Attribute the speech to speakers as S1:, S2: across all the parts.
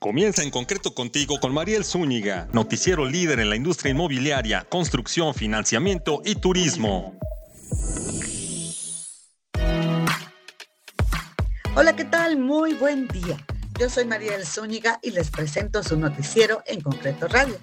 S1: Comienza en concreto contigo con Mariel Zúñiga, noticiero líder en la industria inmobiliaria, construcción, financiamiento y turismo.
S2: Hola, ¿qué tal? Muy buen día. Yo soy Mariel Zúñiga y les presento su noticiero en concreto radio.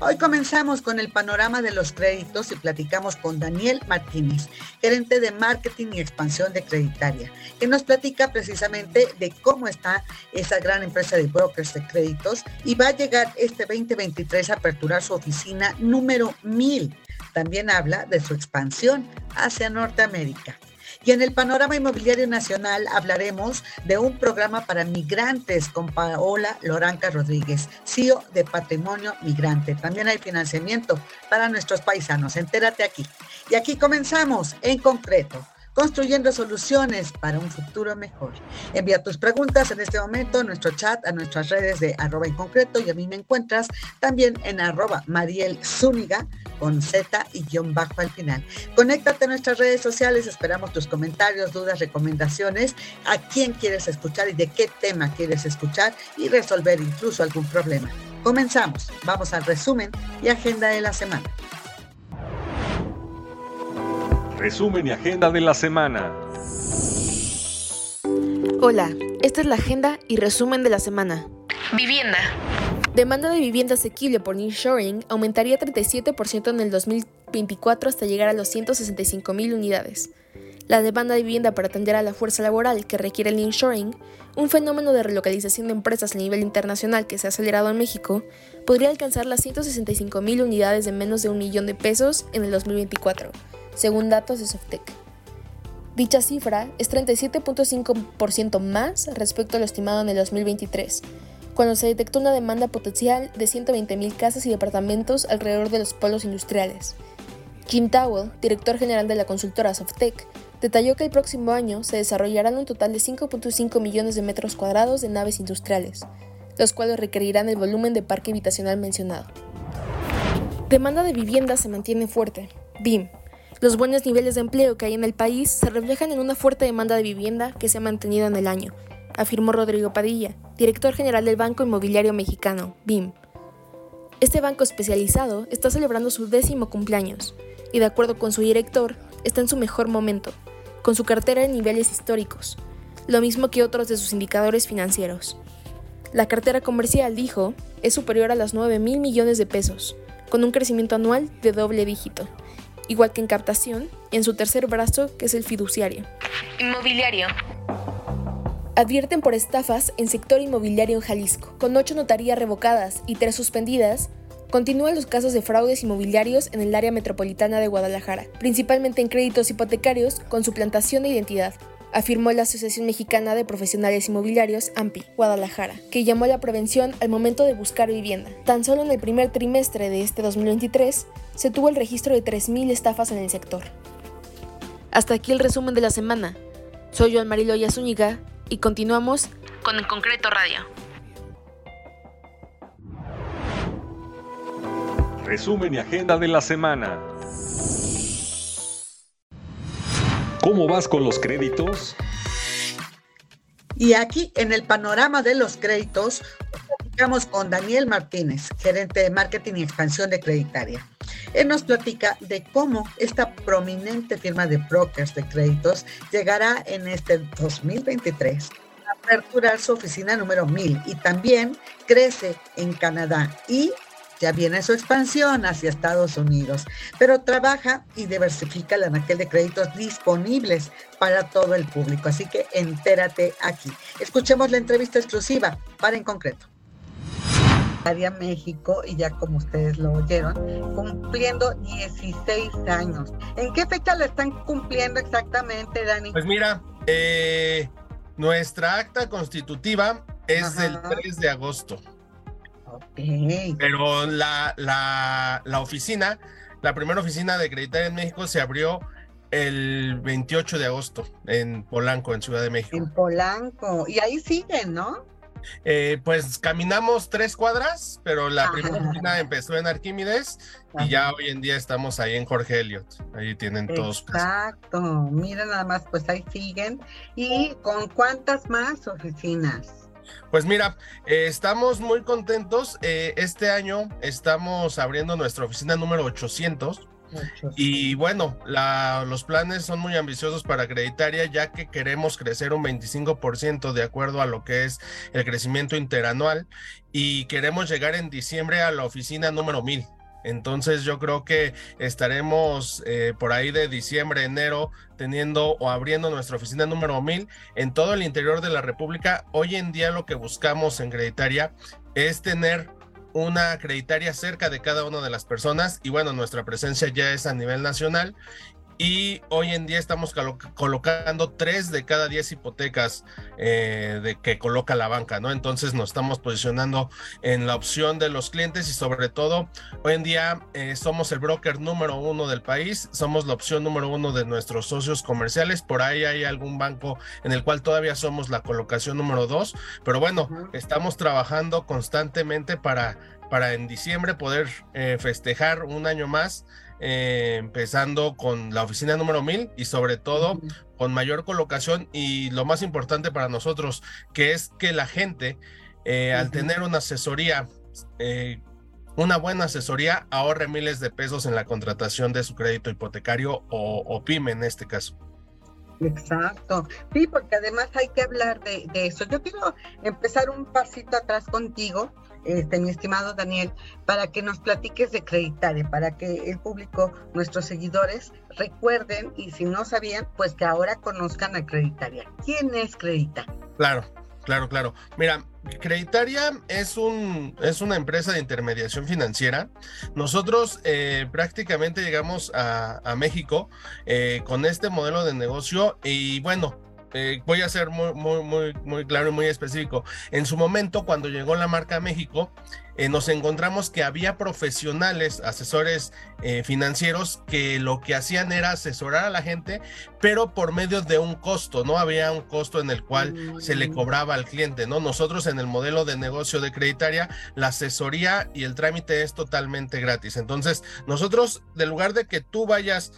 S2: Hoy comenzamos con el panorama de los créditos y platicamos con Daniel Martínez, gerente de marketing y expansión de Creditaria, que nos platica precisamente de cómo está esa gran empresa de brokers de créditos y va a llegar este 2023 a aperturar su oficina número 1000. También habla de su expansión hacia Norteamérica. Y en el panorama inmobiliario nacional hablaremos de un programa para migrantes con Paola Loranca Rodríguez, CEO de Patrimonio Migrante. También hay financiamiento para nuestros paisanos. Entérate aquí. Y aquí comenzamos en concreto construyendo soluciones para un futuro mejor. Envía tus preguntas en este momento a nuestro chat, a nuestras redes de arroba en concreto y a mí me encuentras también en arroba Mariel Zúñiga con Z y guion bajo al final. Conéctate a nuestras redes sociales, esperamos tus comentarios, dudas, recomendaciones, a quién quieres escuchar y de qué tema quieres escuchar y resolver incluso algún problema. Comenzamos, vamos al resumen y agenda de la semana.
S1: Resumen y agenda de la semana.
S3: Hola, esta es la agenda y resumen de la semana.
S4: Vivienda.
S3: Demanda de vivienda asequible por nearshoring aumentaría 37% en el 2024 hasta llegar a los 165 mil unidades. La demanda de vivienda para atender a la fuerza laboral que requiere el nearshoring, un fenómeno de relocalización de empresas a nivel internacional que se ha acelerado en México, podría alcanzar las 165 mil unidades de menos de un millón de pesos en el 2024 según datos de Softec. Dicha cifra es 37.5% más respecto a lo estimado en el 2023, cuando se detectó una demanda potencial de 120.000 casas y departamentos alrededor de los polos industriales. Jim Towell, director general de la consultora Softec, detalló que el próximo año se desarrollarán un total de 5.5 millones de metros cuadrados de naves industriales, los cuales requerirán el volumen de parque habitacional mencionado. Demanda de vivienda se mantiene fuerte. BIM, los buenos niveles de empleo que hay en el país se reflejan en una fuerte demanda de vivienda que se ha mantenido en el año, afirmó Rodrigo Padilla, director general del Banco Inmobiliario Mexicano, BIM. Este banco especializado está celebrando su décimo cumpleaños y de acuerdo con su director, está en su mejor momento, con su cartera en niveles históricos, lo mismo que otros de sus indicadores financieros. La cartera comercial, dijo, es superior a los 9 mil millones de pesos, con un crecimiento anual de doble dígito igual que en captación, y en su tercer brazo, que es el fiduciario.
S4: Inmobiliario.
S3: Advierten por estafas en sector inmobiliario en Jalisco. Con ocho notarías revocadas y tres suspendidas, continúan los casos de fraudes inmobiliarios en el área metropolitana de Guadalajara, principalmente en créditos hipotecarios con suplantación de identidad, afirmó la Asociación Mexicana de Profesionales Inmobiliarios, AMPI, Guadalajara, que llamó a la prevención al momento de buscar vivienda. Tan solo en el primer trimestre de este 2023 se tuvo el registro de 3.000 estafas en el sector. Hasta aquí el resumen de la semana. Soy Joan Marilo Zúñiga y continuamos
S4: con En Concreto Radio.
S1: Resumen y agenda de la semana. ¿Cómo vas con los créditos?
S2: Y aquí en el panorama de los créditos, platicamos con Daniel Martínez, gerente de marketing y expansión de Creditaria. Él nos platica de cómo esta prominente firma de brokers de créditos llegará en este 2023 a aperturar su oficina número 1000 y también crece en Canadá y ya viene su expansión hacia Estados Unidos, pero trabaja y diversifica la anaquel de créditos disponibles para todo el público. Así que entérate aquí. Escuchemos la entrevista exclusiva para en concreto. Área México, y ya como ustedes lo oyeron, cumpliendo 16 años. ¿En qué fecha la están cumpliendo exactamente, Dani?
S5: Pues mira, eh, nuestra acta constitutiva es el 3 de agosto. Pero la, la, la, oficina, la primera oficina de Creditaria en México se abrió el 28 de agosto en Polanco, en Ciudad de México.
S2: En Polanco. Y ahí siguen, ¿no?
S5: Eh, pues caminamos tres cuadras, pero la primera oficina empezó en Arquímedes y ya hoy en día estamos ahí en Jorge Elliot. Ahí tienen todos.
S2: Exacto. Mira nada más, pues ahí siguen. ¿Y con cuántas más oficinas?
S5: Pues mira, eh, estamos muy contentos. Eh, este año estamos abriendo nuestra oficina número 800. Y bueno, los planes son muy ambiciosos para Acreditaria ya que queremos crecer un 25% de acuerdo a lo que es el crecimiento interanual y queremos llegar en diciembre a la oficina número 1000. Entonces yo creo que estaremos eh, por ahí de diciembre, enero, teniendo o abriendo nuestra oficina número 1000 en todo el interior de la República. Hoy en día lo que buscamos en Creditaria es tener una acreditaria cerca de cada una de las personas y bueno, nuestra presencia ya es a nivel nacional y hoy en día estamos colocando tres de cada diez hipotecas eh, de que coloca la banca, ¿no? Entonces nos estamos posicionando en la opción de los clientes y sobre todo hoy en día eh, somos el broker número uno del país, somos la opción número uno de nuestros socios comerciales, por ahí hay algún banco en el cual todavía somos la colocación número dos, pero bueno, estamos trabajando constantemente para, para en diciembre poder eh, festejar un año más eh, empezando con la oficina número 1000 y sobre todo con mayor colocación y lo más importante para nosotros, que es que la gente eh, al tener una asesoría, eh, una buena asesoría, ahorre miles de pesos en la contratación de su crédito hipotecario o, pyme en este caso.
S6: Exacto, sí, porque además hay que hablar de, eso. Yo quiero empezar un pasito atrás contigo este, mi estimado Daniel, para que nos platiques de Creditaria, para que el público, nuestros seguidores, recuerden y si no sabían, pues que ahora conozcan a Creditaria. ¿Quién es Creditaria?
S5: Claro, claro, claro. Mira, Creditaria es, un, es una empresa de intermediación financiera. Nosotros eh, prácticamente llegamos a, México eh, con este modelo de negocio y bueno, eh, voy a ser muy, muy, muy, muy claro y muy específico. En su momento, cuando llegó la marca a México, eh, nos encontramos que había profesionales, asesores eh, financieros, que lo que hacían era asesorar a la gente, pero por medio de un costo, ¿no? Había un costo en el cual se le mm. cobraba al cliente, ¿no? Nosotros en el modelo de negocio de creditaria, la asesoría y el trámite es totalmente gratis. Entonces, nosotros, de lugar de que tú vayas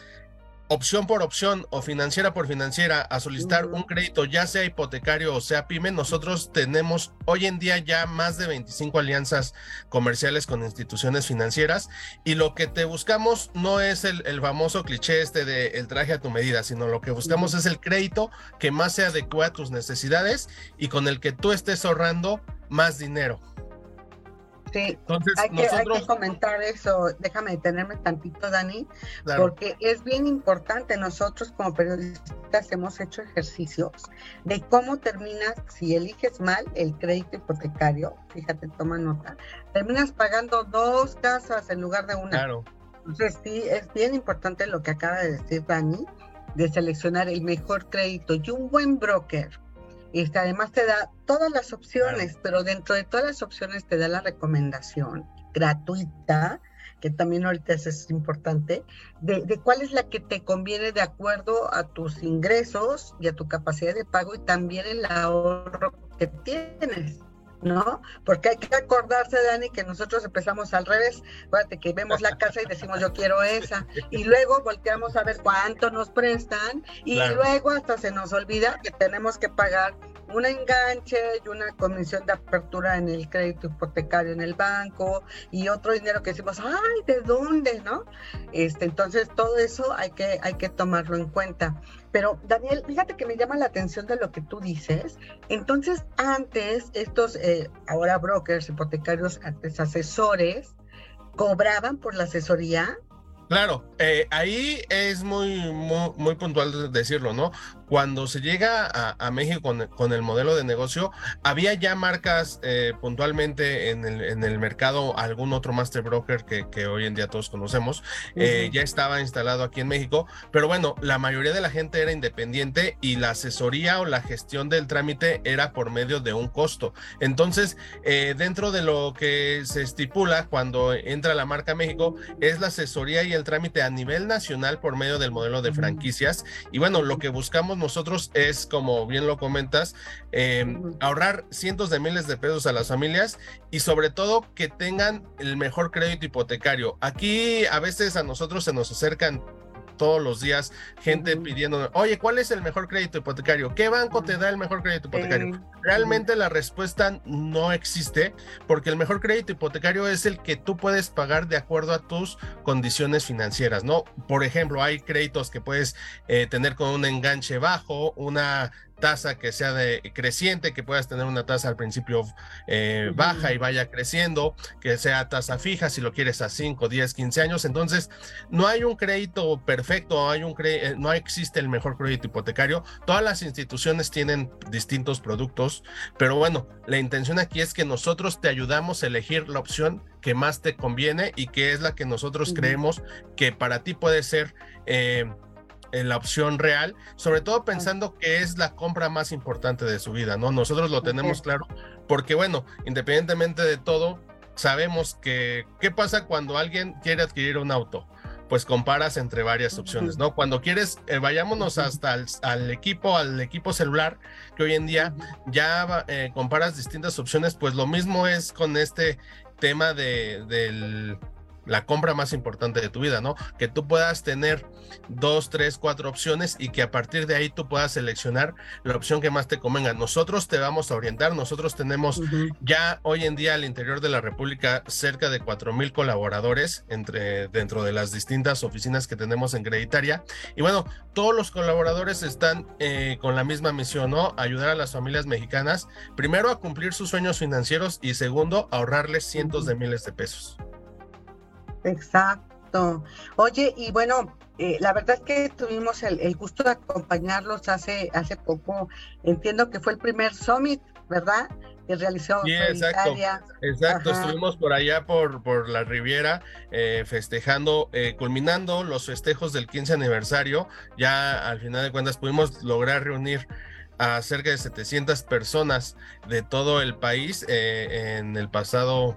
S5: opción por opción o financiera por financiera a solicitar un crédito, ya sea hipotecario o sea pyme, nosotros tenemos hoy en día ya más de 25 alianzas comerciales con instituciones financieras y lo que te buscamos no es el, famoso cliché este de el traje a tu medida, sino lo que buscamos es el crédito que más se adecua a tus necesidades y con el que tú estés ahorrando más dinero.
S6: Sí, Entonces, hay, que, hay que comentar eso. Déjame detenerme tantito, Dani, porque es bien importante. Nosotros como periodistas hemos hecho ejercicios de cómo terminas, si eliges mal el crédito hipotecario, fíjate, toma nota, terminas pagando dos casas en lugar de una. Claro. Entonces, sí, es bien importante lo que acaba de decir Dani, de seleccionar el mejor crédito y un buen broker este, además te da todas las opciones, pero dentro de todas las opciones te da la recomendación gratuita, que también ahorita es importante, de, de, cuál es la que te conviene de acuerdo a tus ingresos y a tu capacidad de pago y también el ahorro que tienes. ¿No? Porque hay que acordarse, Dani, que nosotros empezamos al revés. Acuérdate que vemos la casa y decimos yo quiero esa. Y luego volteamos a ver cuánto nos prestan y luego hasta se nos olvida que tenemos que pagar un enganche y una comisión de apertura en el crédito hipotecario en el banco y otro dinero que decimos, ay, ¿de dónde? ¿No? Este, entonces todo eso hay que, hay que tomarlo en cuenta. Pero Daniel, fíjate que me llama la atención de lo que tú dices. Entonces, antes, estos, eh, ahora brokers, hipotecarios, antes asesores, cobraban por la asesoría.
S5: Claro, eh, ahí es muy, muy, muy, puntual decirlo, ¿no? Cuando se llega a, México con, el modelo de negocio, había ya marcas eh, puntualmente en el, mercado, algún otro master broker que, hoy en día todos conocemos, eh, ya estaba instalado aquí en México, pero bueno, la mayoría de la gente era independiente y la asesoría o la gestión del trámite era por medio de un costo. Entonces, dentro de lo que se estipula cuando entra la marca México, es la asesoría y el trámite a nivel nacional por medio del modelo de franquicias. Y bueno, lo que buscamos nosotros es, como bien lo comentas, em, ahorrar cientos de miles de pesos a las familias y sobre todo que tengan el mejor crédito hipotecario. Aquí a veces a nosotros se nos acercan todos los días gente pidiendo, oye, ¿cuál es el mejor crédito hipotecario? ¿Qué banco te da el mejor crédito hipotecario? Realmente la respuesta no existe porque el mejor crédito hipotecario es el que tú puedes pagar de acuerdo a tus condiciones financieras, ¿no? Por ejemplo, hay créditos que puedes eh, tener con un enganche bajo, una tasa que sea de creciente, que puedas tener una tasa al principio eh, baja y vaya creciendo, que sea tasa fija si lo quieres a 5, 10, 15 años. Entonces, no hay un crédito perfecto, hay un eh, no existe el mejor crédito hipotecario. Todas las instituciones tienen distintos productos, pero bueno, la intención aquí es que nosotros te ayudamos a elegir la opción que más te conviene y que es la que nosotros creemos que para ti puede ser eh, en la opción real, sobre todo pensando que es la compra más importante de su vida, ¿no? Nosotros lo tenemos claro, porque bueno, independientemente de todo, sabemos que qué pasa cuando alguien quiere adquirir un auto pues comparas entre varias opciones, ¿no? Cuando quieres, eh, vayámonos hasta el, al equipo, al equipo celular, que hoy en día ya eh, comparas distintas opciones, pues lo mismo es con este tema de, del, la compra más importante de tu vida, ¿no? Que tú puedas tener dos, tres, cuatro opciones y que a partir de ahí tú puedas seleccionar la opción que más te convenga. Nosotros te vamos a orientar, nosotros tenemos ya hoy en día al interior de la República cerca de cuatro mil colaboradores entre, dentro de las distintas oficinas que tenemos en Creditaria. Y bueno, todos los colaboradores están eh, con la misma misión, ¿no? Ayudar a las familias mexicanas, primero a cumplir sus sueños financieros y segundo, ahorrarles cientos de miles de pesos.
S6: Exacto. Oye, y bueno, eh, la verdad es que tuvimos el, gusto de acompañarlos hace, hace poco. Entiendo que fue el primer summit, ¿verdad? Que realizó.
S5: Sí, exacto. Exacto, estuvimos por allá por, por la Riviera eh, festejando, eh, culminando los festejos del 15 aniversario. Ya al final de cuentas pudimos lograr reunir a cerca de 700 personas de todo el país en el pasado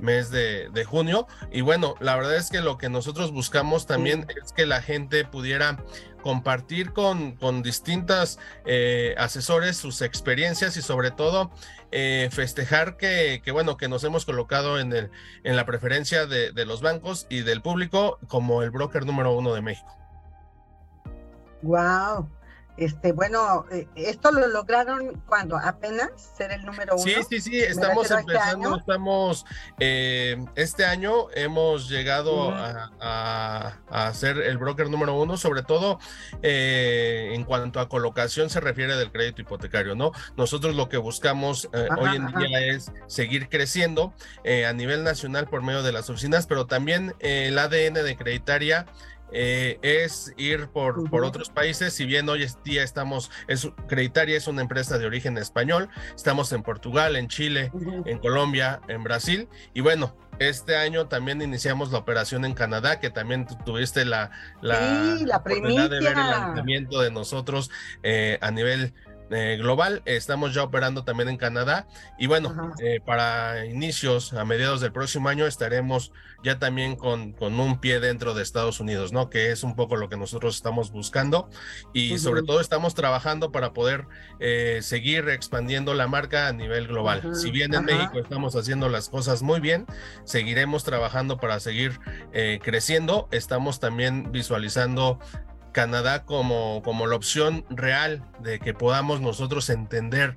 S5: mes de, junio. Y bueno, la verdad es que lo que nosotros buscamos también es que la gente pudiera compartir con, con distintas eh, asesores sus experiencias y sobre todo eh, festejar que, que, bueno, que nos hemos colocado en, el, en la preferencia de, de los bancos y del público como el broker número uno de México.
S6: Wow, este, bueno, eh, esto lo lograron cuando apenas ser el número uno.
S5: Sí, sí, sí, estamos este empezando, estamos, eh, este año hemos llegado a, a, ser el broker número uno, sobre todo eh, en cuanto a colocación se refiere del crédito hipotecario, ¿no? Nosotros lo que buscamos hoy en día es seguir creciendo a nivel nacional por medio de las oficinas, pero también el ADN de Creditaria eh, es ir por, por otros países. Si bien hoy día estamos, es, Creditaria es una empresa de origen español, estamos en Portugal, en Chile, en Colombia, en Brasil. Y bueno, este año también iniciamos la operación en Canadá, que también tuviste la, la,
S6: la oportunidad de ver el
S5: lanzamiento de nosotros eh, a nivel eh, global. Estamos ya operando también en Canadá y bueno, eh, para inicios, a mediados del próximo año, estaremos ya también con, con un pie dentro de Estados Unidos, ¿no? Que es un poco lo que nosotros estamos buscando y sobre todo estamos trabajando para poder eh, seguir expandiendo la marca a nivel global. Si bien en México estamos haciendo las cosas muy bien, seguiremos trabajando para seguir creciendo. Estamos también visualizando Canadá como, como la opción real de que podamos nosotros entender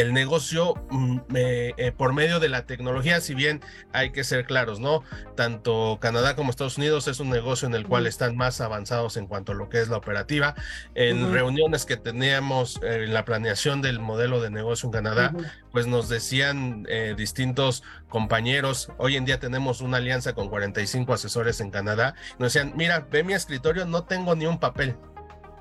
S5: el negocio mm, eh, por medio de la tecnología, si bien hay que ser claros, ¿no? Tanto Canadá como Estados Unidos es un negocio en el cual están más avanzados en cuanto a lo que es la operativa. En reuniones que teníamos eh, en la planeación del modelo de negocio en Canadá, pues nos decían eh, distintos compañeros, hoy en día tenemos una alianza con 45 asesores en Canadá, nos decían, mira, ve mi escritorio, no tengo ni un papel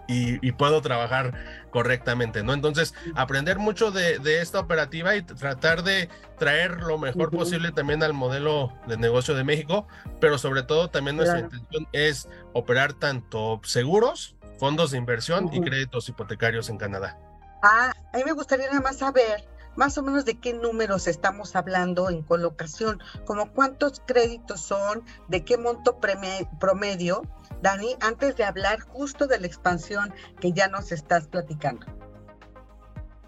S5: y, puedo trabajar correctamente, ¿no? Entonces, aprender mucho de, esta operativa y tratar de traer lo mejor posible también al modelo de negocio de México, pero sobre todo también nuestra intención es operar tanto seguros, fondos de inversión y créditos hipotecarios en Canadá.
S6: Ah, a mí me gustaría nada más saber más o menos de qué números estamos hablando en colocación, como cuántos créditos son, de qué monto promedio Dani, antes de hablar justo de la expansión que ya nos estás platicando.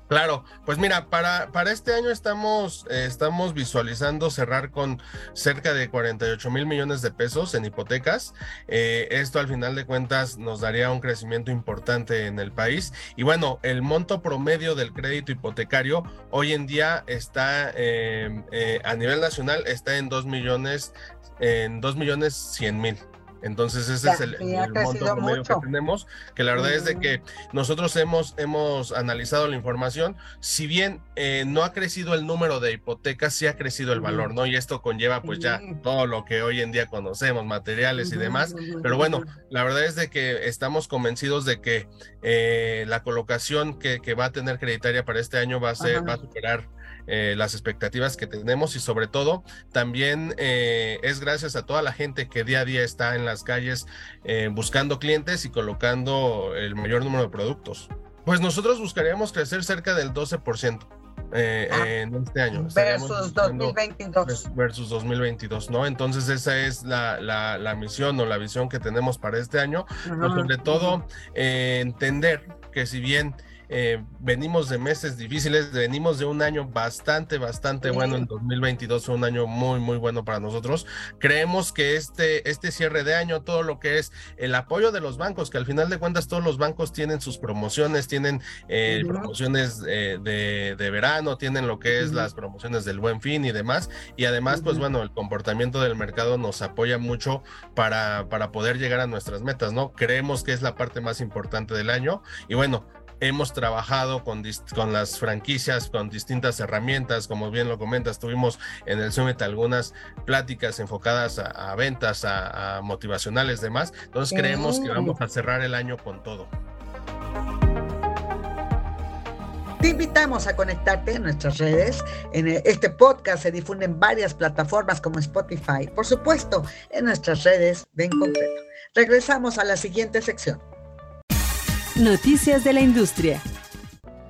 S5: Claro, pues mira, para, para este año estamos, eh, estamos visualizando cerrar con cerca de 48 mil millones de pesos en hipotecas. Eh, esto al final de cuentas nos daría un crecimiento importante en el país. Y bueno, el monto promedio del crédito hipotecario hoy en día está eh, a nivel nacional está en 2 millones, en 2 millones 100 mil. Entonces ese es el, monto promedio que tenemos, que la verdad es de que nosotros hemos, hemos analizado la información, si bien eh, no ha crecido el número de hipotecas, sí ha crecido el valor, ¿no? Y esto conlleva pues ya todo lo que hoy en día conocemos, materiales y demás, pero bueno, la verdad es de que estamos convencidos de que eh, la colocación que, que, va a tener creditaria para este año va a, ser, va a superar eh, las expectativas que tenemos y sobre todo también eh, es gracias a toda la gente que día a día está en las calles eh, buscando clientes y colocando el mayor número de productos. Pues nosotros buscaríamos crecer cerca del 12%. Ah, en este año.
S6: Versus 2022.
S5: Versus 2022, ¿no? Entonces esa es la, la, misión o la visión que tenemos para este año. Pues sobre todo entender que si bien eh, venimos de meses difíciles, venimos de un año bastante, bastante bueno. En 2022 fue un año muy, muy bueno para nosotros. Creemos que este, este cierre de año, todo lo que es el apoyo de los bancos, que al final de cuentas todos los bancos tienen sus promociones, tienen eh, promociones eh, de, verano, tienen lo que es las promociones del buen fin y demás. Y además, pues bueno, el comportamiento del mercado nos apoya mucho para, para poder llegar a nuestras metas, ¿no? Creemos que es la parte más importante del año. Y bueno, hemos trabajado con, con las franquicias, con distintas herramientas, como bien lo comentas, tuvimos en el Summit algunas pláticas enfocadas a, ventas, a, motivacionales, demás. Entonces creemos que vamos a cerrar el año con todo.
S6: Te invitamos a conectarte en nuestras redes. En este podcast se difunde en varias plataformas como Spotify. Por supuesto, en nuestras redes de concreto. Regresamos a la siguiente sección.
S7: Noticias de la industria.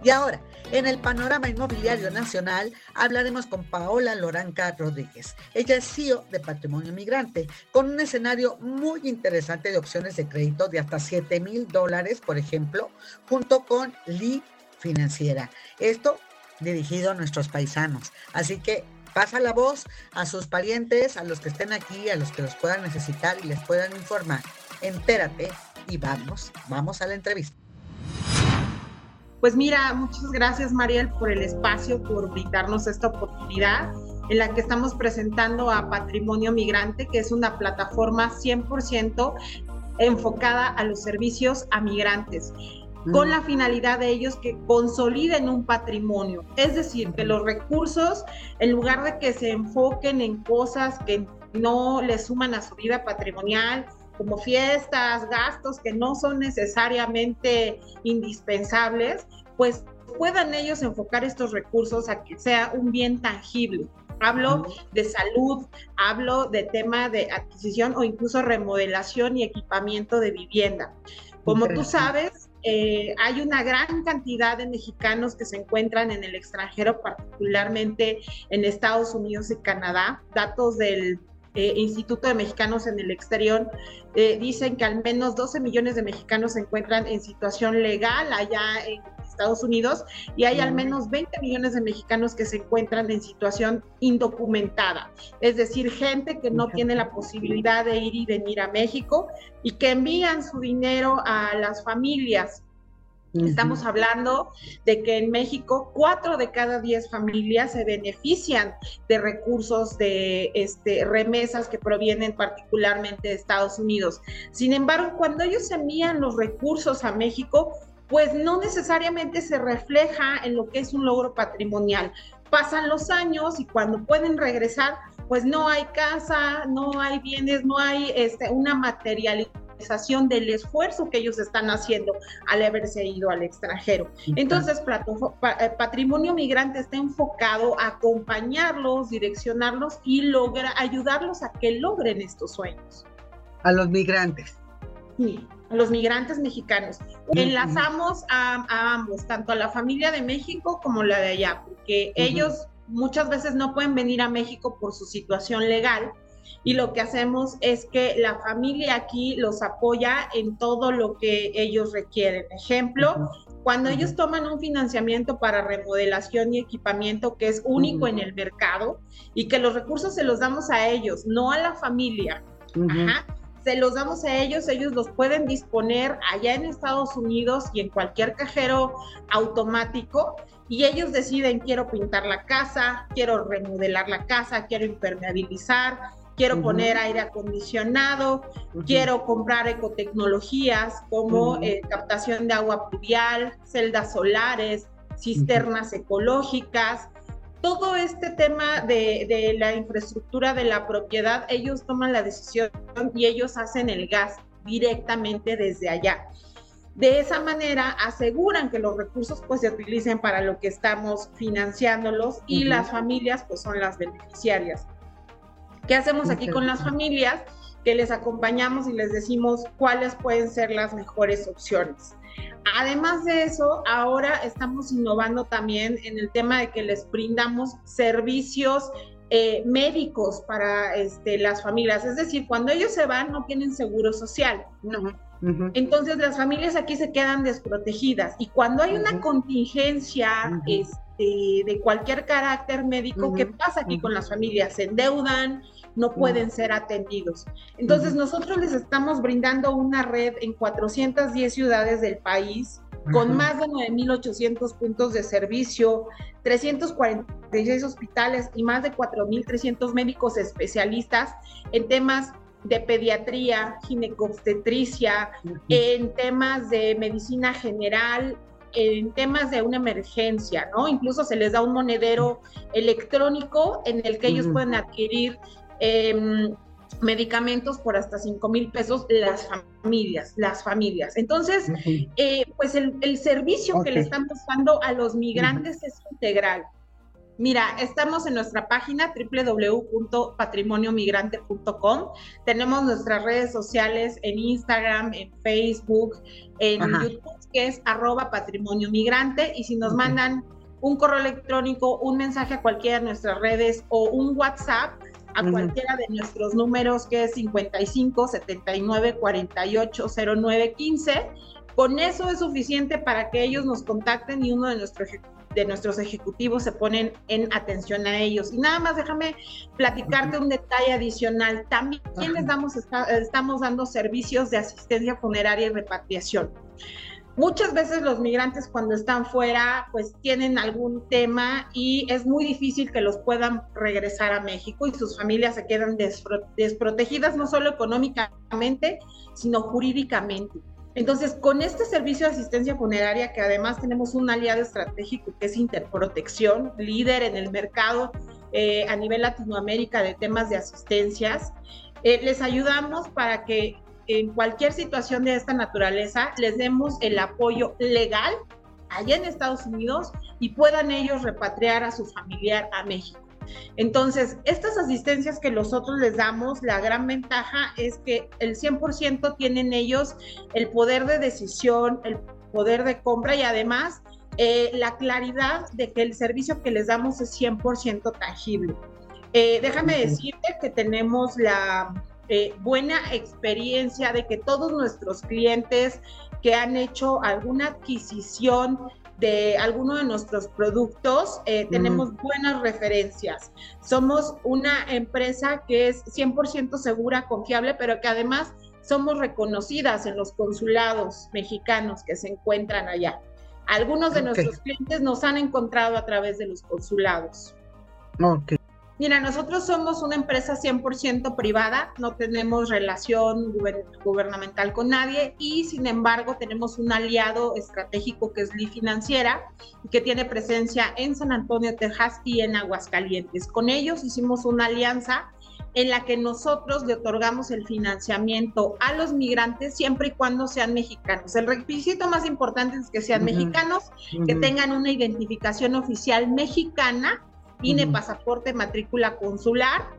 S6: Y ahora, en el panorama inmobiliario nacional, hablaremos con Paola Loranca Rodríguez. Ella es CEO de Patrimonio Migrante, con un escenario muy interesante de opciones de crédito de hasta 7 mil dólares, por ejemplo, junto con Lee Financiera. Esto dirigido a nuestros paisanos. Así que pasa la voz a sus parientes, a los que estén aquí, a los que los puedan necesitar y les puedan informar. Entérate y vamos, vamos a la entrevista.
S8: Pues mira, muchas gracias Mariel por el espacio, por brindarnos esta oportunidad en la que estamos presentando a Patrimonio Migrante, que es una plataforma 100% enfocada a los servicios a migrantes con la finalidad de ellos que consoliden un patrimonio. Es decir, que los recursos, en lugar de que se enfoquen en cosas que no les suman a su vida patrimonial, como fiestas, gastos que no son necesariamente indispensables, pues puedan ellos enfocar estos recursos a que sea un bien tangible. Hablo de salud, hablo de tema de adquisición o incluso remodelación y equipamiento de vivienda. Como tú sabes, eh, hay una gran cantidad de mexicanos que se encuentran en el extranjero, particularmente en Estados Unidos y Canadá. Datos del eh, Instituto de Mexicanos en el Exterior, eh, dicen que al menos 12 millones de mexicanos se encuentran en situación legal allá en Estados Unidos y hay al menos 20 millones de mexicanos que se encuentran en situación indocumentada, es decir, gente que no tiene la posibilidad de ir y venir a México y que envían su dinero a las familias Estamos hablando de que en México cuatro de cada diez familias se benefician de recursos de este, remesas que provienen particularmente de Estados Unidos. Sin embargo, cuando ellos envían los recursos a México, pues no necesariamente se refleja en lo que es un logro patrimonial. Pasan los años y cuando pueden regresar, pues no hay casa, no hay bienes, no hay este, una materialidad del esfuerzo que ellos están haciendo al haberse ido al extranjero. Entonces, eh, Patrimonio Migrante está enfocado a acompañarlos, direccionarlos y logra, ayudarlos a que logren estos sueños.
S6: A los migrantes.
S8: Sí, a los migrantes mexicanos. Enlazamos a, ambos, tanto a la familia de México como la de allá, porque ellos muchas veces no pueden venir a México por su situación legal y lo que hacemos es que la familia aquí los apoya en todo lo que ellos requieren. Ejemplo, Cuando ellos toman un financiamiento para remodelación y equipamiento que es único en el mercado y que los recursos se los damos a ellos, no a la familia, se los damos a ellos, ellos los pueden disponer allá en Estados Unidos y en cualquier cajero automático y ellos deciden quiero pintar la casa, quiero remodelar la casa, quiero impermeabilizar, quiero poner aire acondicionado, quiero comprar ecotecnologías como eh, captación de agua pluvial, celdas solares, cisternas ecológicas. Todo este tema de, de, la infraestructura de la propiedad, ellos toman la decisión y ellos hacen el gas directamente desde allá. De esa manera aseguran que los recursos pues se utilicen para lo que estamos financiándolos y las familias pues son las beneficiarias. ¿Qué hacemos aquí con las familias? Que les acompañamos y les decimos cuáles pueden ser las mejores opciones. Además de eso, ahora estamos innovando también en el tema de que les brindamos servicios eh, médicos para este, las familias. Es decir, cuando ellos se van no tienen seguro social. No. Entonces las familias aquí se quedan desprotegidas y cuando hay una contingencia este, de cualquier carácter médico, ¿qué pasa aquí con las familias? Se endeudan, no pueden ser atendidos. Entonces, nosotros les estamos brindando una red en 410 ciudades del país con más de 9.800 puntos de servicio, 346 hospitales y más de 4.300 médicos especialistas en temas de pediatría, ginecobstetricia, en temas de medicina general, en temas de una emergencia, ¿no? Incluso se les da un monedero electrónico en el que ellos pueden adquirir Em, medicamentos por hasta 5 mil pesos las familias, las familias. Entonces, eh, pues el, servicio que le estamos dando a los migrantes es integral. Mira, estamos en nuestra página www.patrimoniomigrante.com. Tenemos nuestras redes sociales en Instagram, en Facebook, en YouTube, que es arroba patrimonio migrante. Y si nos mandan un correo electrónico, un mensaje a cualquiera de nuestras redes o un WhatsApp, a cualquiera de nuestros números que es 55 79 48 09 15. Con eso es suficiente para que ellos nos contacten y uno de nuestros de nuestros ejecutivos se ponen en atención a ellos. Y nada más déjame platicarte un detalle adicional. También les damos, estamos dando servicios de asistencia funeraria y repatriación. Muchas veces los migrantes cuando están fuera pues tienen algún tema y es muy difícil que los puedan regresar a México y sus familias se quedan desprotegidas no solo económicamente, sino jurídicamente. Entonces, con este servicio de asistencia funeraria, que además tenemos un aliado estratégico que es Interprotección, líder en el mercado eh, a nivel Latinoamérica de temas de asistencias, eh, les ayudamos para que en cualquier situación de esta naturaleza les demos el apoyo legal allá en Estados Unidos y puedan ellos repatriar a su familiar a México. Entonces, estas asistencias que nosotros les damos, la gran ventaja es que el 100% tienen ellos el poder de decisión, el poder de compra y además eh, la claridad de que el servicio que les damos es 100% tangible. Eh, déjame decirte que tenemos la eh, buena experiencia de que todos nuestros clientes que han hecho alguna adquisición de alguno de nuestros productos, eh, tenemos buenas referencias. Somos una empresa que es 100% segura, confiable, pero que además somos reconocidas en los consulados mexicanos que se encuentran allá. Algunos de nuestros clientes nos han encontrado a través de los consulados.
S6: Ok.
S8: Mira, nosotros somos una empresa 100% privada, no tenemos relación gubernamental con nadie y sin embargo tenemos un aliado estratégico que es Li Financiera que tiene presencia en San Antonio, Texas y en Aguascalientes. Con ellos hicimos una alianza en la que nosotros le otorgamos el financiamiento a los migrantes siempre y cuando sean mexicanos. El requisito más importante es que sean mexicanos, que tengan una identificación oficial mexicana INE, pasaporte, matrícula consular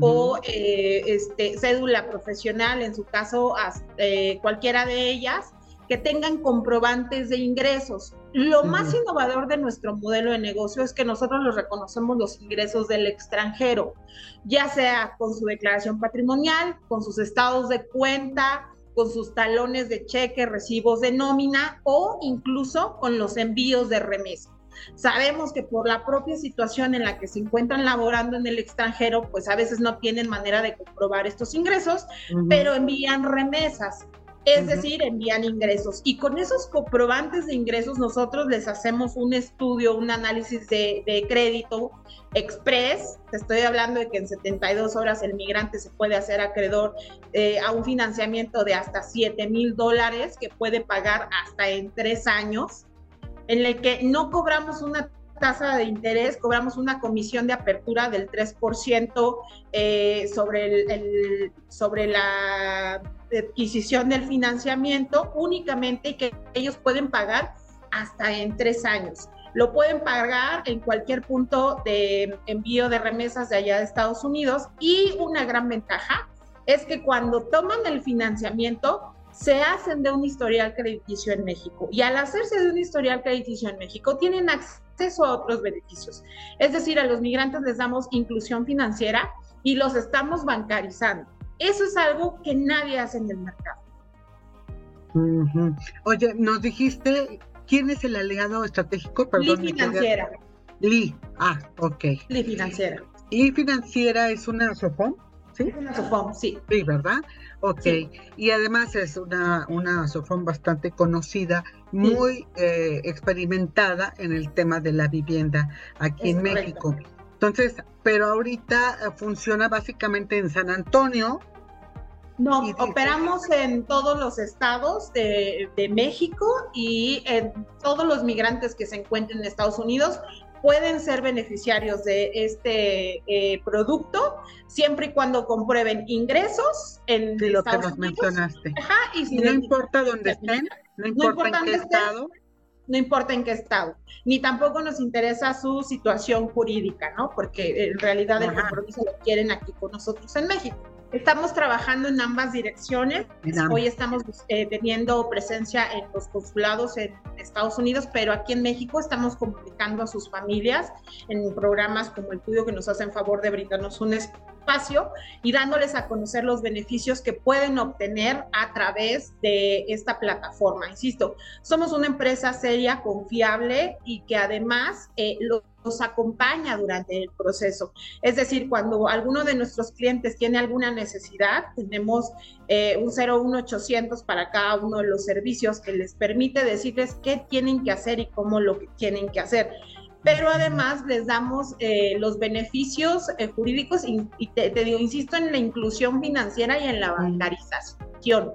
S8: o eh, este, cédula profesional, en su caso eh, cualquiera de ellas, que tengan comprobantes de ingresos. Lo más innovador de nuestro modelo de negocio es que nosotros los reconocemos los ingresos del extranjero, ya sea con su declaración patrimonial, con sus estados de cuenta, con sus talones de cheque, recibos de nómina o incluso con los envíos de remesa. Sabemos que por la propia situación en la que se encuentran laborando en el extranjero, pues a veces no tienen manera de comprobar estos ingresos, pero envían remesas. Es decir, envían ingresos. Y con esos comprobantes de ingresos nosotros les hacemos un estudio, un análisis de, crédito express. Te estoy hablando de que en 72 horas el migrante se puede hacer acreedor eh, a un financiamiento de hasta 7 mil dólares que puede pagar hasta en tres años, en el que no cobramos una tasa de interés, cobramos una comisión de apertura del 3% eh, sobre, el, sobre la adquisición del financiamiento únicamente que ellos pueden pagar hasta en tres años. Lo pueden pagar en cualquier punto de envío de remesas de allá de Estados Unidos y una gran ventaja es que cuando toman el financiamiento se hacen de un historial crediticio en México y al hacerse de un historial crediticio en México tienen acceso a otros beneficios. Es decir, a los migrantes les damos inclusión financiera y los estamos bancarizando. Eso es algo que nadie hace en el mercado.
S6: Oye, nos dijiste, ¿quién es el aliado estratégico? Perdón,
S8: Li Financiera.
S6: Li, ah, ok.
S8: Li Financiera.
S6: Li Financiera es una SOFOM, ¿sí?
S8: Una SOFOM, sí.
S6: Sí, ¿verdad? Ok. Y además es una, una SOFOM bastante conocida muy eh, experimentada en el tema de la vivienda aquí en México. Entonces, pero ahorita funciona básicamente en San Antonio.
S8: No, operamos en todos los estados de, México y en todos los migrantes que se encuentren en Estados Unidos pueden ser beneficiarios de este eh, producto siempre y cuando comprueben ingresos en
S6: de lo que nos mencionaste. y no importa dónde estén, no importa, en qué estado.
S8: no importa en qué estado, ni tampoco nos interesa su situación jurídica, ¿no? Porque en realidad el compromiso lo quieren aquí con nosotros en México. Estamos trabajando en ambas direcciones. Hoy estamos eh, teniendo presencia en los consulados en Estados Unidos, pero aquí en México estamos comunicando a sus familias en programas como el tuyo que nos hacen favor de brindarnos un espacio y dándoles a conocer los beneficios que pueden obtener a través de esta plataforma. Insisto, somos una empresa seria, confiable y que además eh, lo nos acompaña durante el proceso. Es decir, cuando alguno de nuestros clientes tiene alguna necesidad, tenemos eh, un 01800 para cada uno de los servicios que les permite decirles qué tienen que hacer y cómo lo tienen que hacer. Pero además les damos eh, los beneficios eh, jurídicos y, te, digo, insisto en la inclusión financiera y en la bancarización.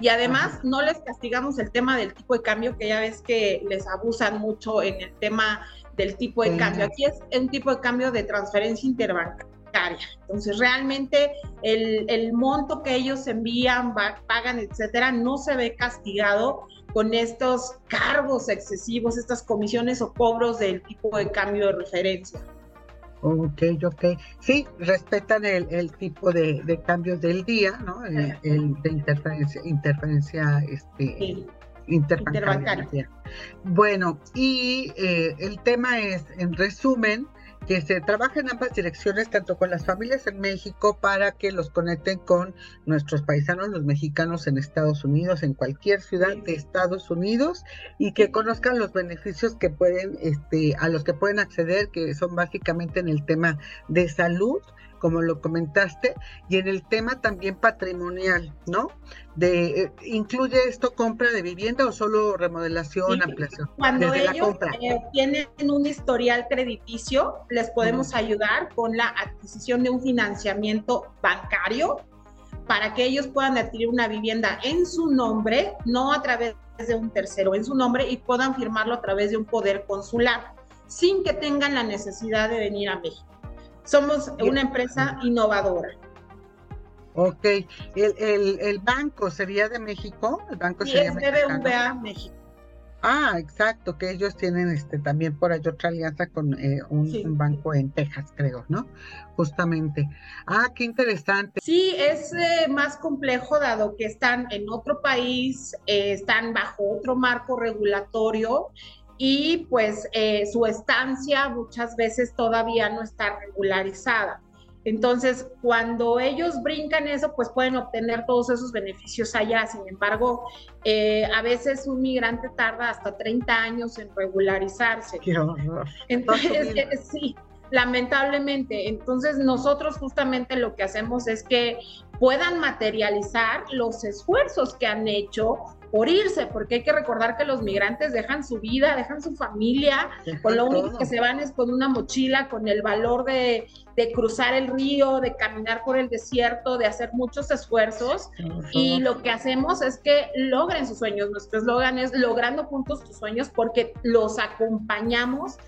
S8: Y además no les castigamos el tema del tipo de cambio, que ya ves que les abusan mucho en el tema del tipo de cambio. Aquí es un tipo de cambio de transferencia interbancaria. Entonces, realmente el, el monto que ellos envían, pagan, etcétera, no se ve castigado con estos cargos excesivos, estas comisiones o cobros del tipo de cambio de referencia.
S6: Ok, ok. Sí, respetan el, el tipo de, de, cambios del día, ¿no? El, de interferencia, interferencia este, interbancaria. Bueno, y eh, el tema es, en resumen, que se trabaja en ambas direcciones, tanto con las familias en México para que los conecten con nuestros paisanos, los mexicanos en Estados Unidos, en cualquier ciudad de Estados Unidos, y que conozcan los beneficios que pueden, este, a los que pueden acceder, que son básicamente en el tema de salud, como lo comentaste, y en el tema también patrimonial, ¿no? De, eh, ¿Incluye esto compra de vivienda o solo remodelación, ampliación?
S8: Cuando ellos eh, tienen un historial crediticio, les podemos ayudar con la adquisición de un financiamiento bancario para que ellos puedan adquirir una vivienda en su nombre, no a través de un tercero, en su nombre y puedan firmarlo a través de un poder consular, sin que tengan la necesidad de venir a México. Somos una empresa innovadora.
S6: Ok, ¿El, el, banco sería de México? ¿El banco
S8: sí,
S6: sería
S8: es BBVA México.
S6: Ah, exacto, que ellos tienen este también por ahí otra alianza con eh, un, banco en Texas, creo, ¿no? Justamente. Ah, qué interesante.
S8: Sí, es eh, más complejo dado que están en otro país, eh, están bajo otro marco regulatorio y pues eh, su estancia muchas veces todavía no está regularizada. Entonces, cuando ellos brincan eso, pues pueden obtener todos esos beneficios allá. Sin embargo, eh, a veces un migrante tarda hasta 30 años en regularizarse.
S2: Qué horror.
S8: Entonces, eh, sí, lamentablemente. Entonces, nosotros justamente lo que hacemos es que puedan materializar los esfuerzos que han hecho por irse, porque hay que recordar que los migrantes dejan su vida, dejan su familia, con lo único que se van es con una mochila, con el valor de, de, cruzar el río, de caminar por el desierto, de hacer muchos esfuerzos. Y lo que hacemos es que logren sus sueños. Nuestro eslogan es logrando juntos tus sueños porque los acompañamos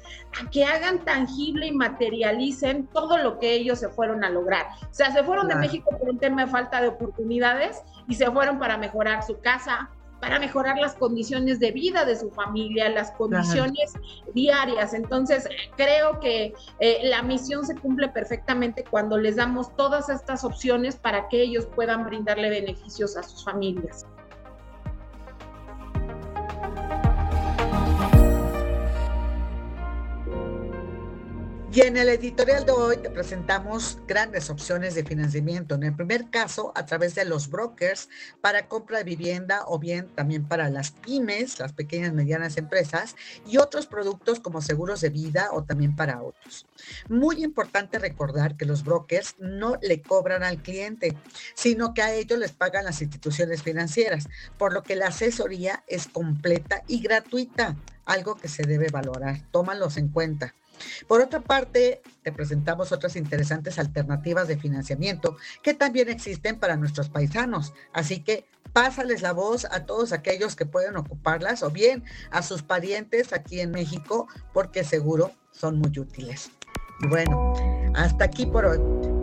S8: a que hagan tangible y materialicen todo lo que ellos se fueron a lograr. O sea, se fueron de México por un tema de falta de oportunidades y se fueron para mejorar su casa, para mejorar las condiciones de vida de su familia, las condiciones diarias. Entonces, creo que eh, la misión se cumple perfectamente cuando les damos todas estas opciones para que ellos puedan brindarle beneficios a sus familias.
S2: Y en el editorial de hoy te presentamos grandes opciones de financiamiento. En el primer caso, a través de los brokers para compra de vivienda o bien también para las pymes, las pequeñas y medianas empresas y otros productos como seguros de vida o también para autos. Muy importante recordar que los brokers no le cobran al cliente, sino que a ellos les pagan las instituciones financieras, por lo que la asesoría es completa y gratuita, algo que se debe valorar. Tómalos en cuenta. Por otra parte, te presentamos otras interesantes alternativas de financiamiento que también existen para nuestros paisanos. Así que pásales la voz a todos aquellos que pueden ocuparlas o bien a sus parientes aquí en México porque seguro son muy útiles. bueno, hasta aquí por hoy.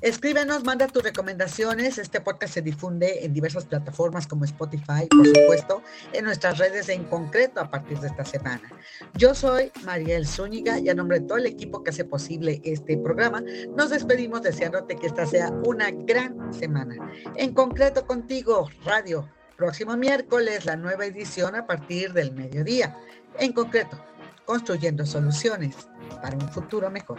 S2: Escríbenos, manda tus recomendaciones. Este podcast se difunde en diversas plataformas como Spotify, por supuesto, en nuestras redes en concreto a partir de esta semana. Yo soy Mariel Zúñiga y a nombre de todo el equipo que hace posible este programa, nos despedimos deseándote que esta sea una gran semana. En concreto contigo, Radio. Próximo miércoles, la nueva edición a partir del mediodía. En concreto, construyendo soluciones para un futuro mejor.